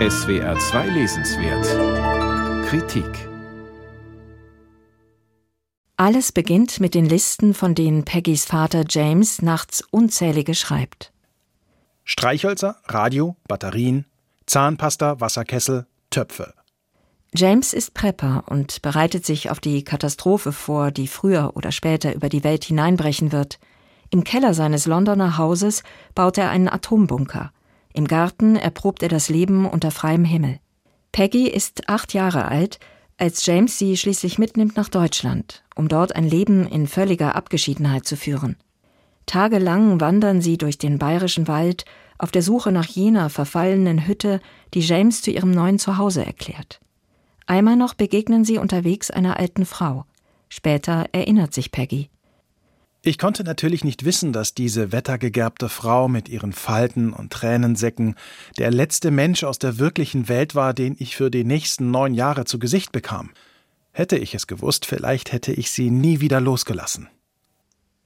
SWR 2 Lesenswert Kritik Alles beginnt mit den Listen, von denen Peggys Vater James nachts unzählige schreibt. Streichhölzer, Radio, Batterien, Zahnpasta, Wasserkessel, Töpfe. James ist Prepper und bereitet sich auf die Katastrophe vor, die früher oder später über die Welt hineinbrechen wird. Im Keller seines Londoner Hauses baut er einen Atombunker. Im Garten erprobt er das Leben unter freiem Himmel. Peggy ist acht Jahre alt, als James sie schließlich mitnimmt nach Deutschland, um dort ein Leben in völliger Abgeschiedenheit zu führen. Tagelang wandern sie durch den bayerischen Wald auf der Suche nach jener verfallenen Hütte, die James zu ihrem neuen Zuhause erklärt. Einmal noch begegnen sie unterwegs einer alten Frau. Später erinnert sich Peggy. Ich konnte natürlich nicht wissen, dass diese wettergegerbte Frau mit ihren Falten und Tränensäcken der letzte Mensch aus der wirklichen Welt war, den ich für die nächsten neun Jahre zu Gesicht bekam. Hätte ich es gewusst, vielleicht hätte ich sie nie wieder losgelassen.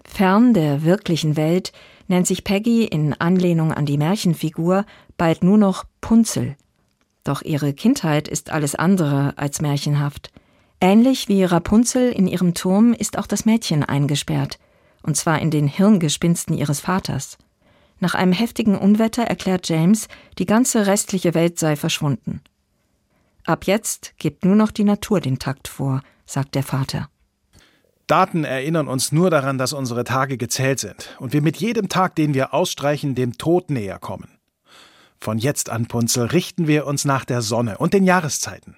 Fern der wirklichen Welt nennt sich Peggy in Anlehnung an die Märchenfigur bald nur noch Punzel. Doch ihre Kindheit ist alles andere als märchenhaft. Ähnlich wie Rapunzel in ihrem Turm ist auch das Mädchen eingesperrt, und zwar in den Hirngespinsten ihres Vaters. Nach einem heftigen Unwetter erklärt James, die ganze restliche Welt sei verschwunden. Ab jetzt gibt nur noch die Natur den Takt vor, sagt der Vater. Daten erinnern uns nur daran, dass unsere Tage gezählt sind und wir mit jedem Tag, den wir ausstreichen, dem Tod näher kommen. Von jetzt an, Punzel, richten wir uns nach der Sonne und den Jahreszeiten.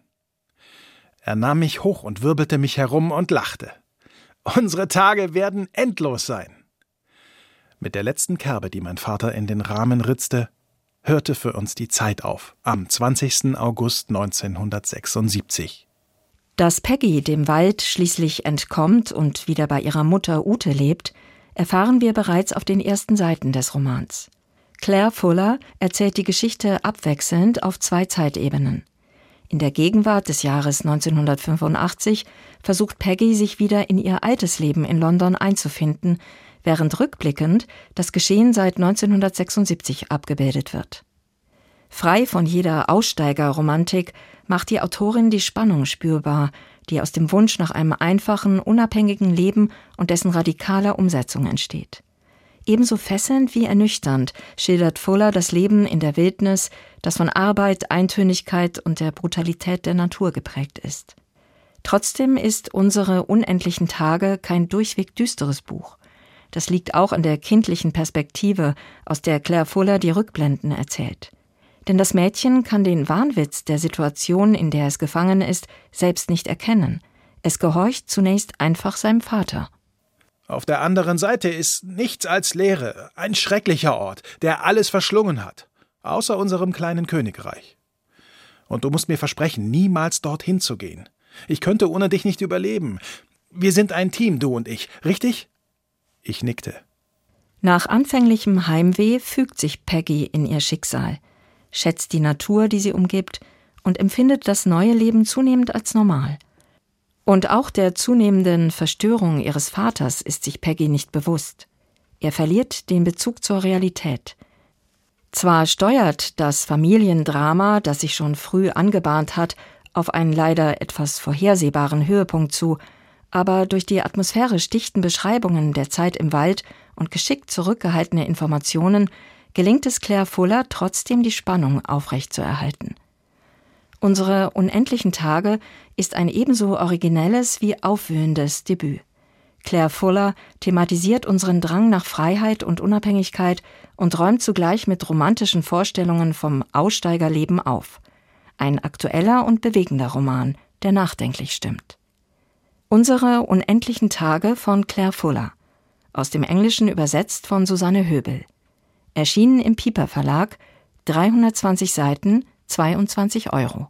Er nahm mich hoch und wirbelte mich herum und lachte. Unsere Tage werden endlos sein. Mit der letzten Kerbe, die mein Vater in den Rahmen ritzte, hörte für uns die Zeit auf, am 20. August 1976. Dass Peggy dem Wald schließlich entkommt und wieder bei ihrer Mutter Ute lebt, erfahren wir bereits auf den ersten Seiten des Romans. Claire Fuller erzählt die Geschichte abwechselnd auf zwei Zeitebenen. In der Gegenwart des Jahres 1985 versucht Peggy sich wieder in ihr altes Leben in London einzufinden, während rückblickend das Geschehen seit 1976 abgebildet wird. Frei von jeder Aussteigerromantik macht die Autorin die Spannung spürbar, die aus dem Wunsch nach einem einfachen, unabhängigen Leben und dessen radikaler Umsetzung entsteht. Ebenso fesselnd wie ernüchternd schildert Fuller das Leben in der Wildnis, das von Arbeit, Eintönigkeit und der Brutalität der Natur geprägt ist. Trotzdem ist unsere unendlichen Tage kein durchweg düsteres Buch. Das liegt auch an der kindlichen Perspektive, aus der Claire Fuller die Rückblenden erzählt. Denn das Mädchen kann den Wahnwitz der Situation, in der es gefangen ist, selbst nicht erkennen. Es gehorcht zunächst einfach seinem Vater. Auf der anderen Seite ist nichts als Leere, ein schrecklicher Ort, der alles verschlungen hat, außer unserem kleinen Königreich. Und du musst mir versprechen, niemals dorthin zu gehen. Ich könnte ohne dich nicht überleben. Wir sind ein Team, du und ich, richtig? Ich nickte. Nach anfänglichem Heimweh fügt sich Peggy in ihr Schicksal schätzt die Natur, die sie umgibt, und empfindet das neue Leben zunehmend als normal. Und auch der zunehmenden Verstörung ihres Vaters ist sich Peggy nicht bewusst. Er verliert den Bezug zur Realität. Zwar steuert das Familiendrama, das sich schon früh angebahnt hat, auf einen leider etwas vorhersehbaren Höhepunkt zu, aber durch die atmosphärisch dichten Beschreibungen der Zeit im Wald und geschickt zurückgehaltene Informationen gelingt es Claire Fuller trotzdem die Spannung aufrechtzuerhalten. Unsere unendlichen Tage ist ein ebenso originelles wie aufwühlendes Debüt. Claire Fuller thematisiert unseren Drang nach Freiheit und Unabhängigkeit und räumt zugleich mit romantischen Vorstellungen vom Aussteigerleben auf. Ein aktueller und bewegender Roman, der nachdenklich stimmt. Unsere unendlichen Tage von Claire Fuller. Aus dem Englischen übersetzt von Susanne Höbel. Erschienen im Piper Verlag, 320 Seiten, 22 Euro.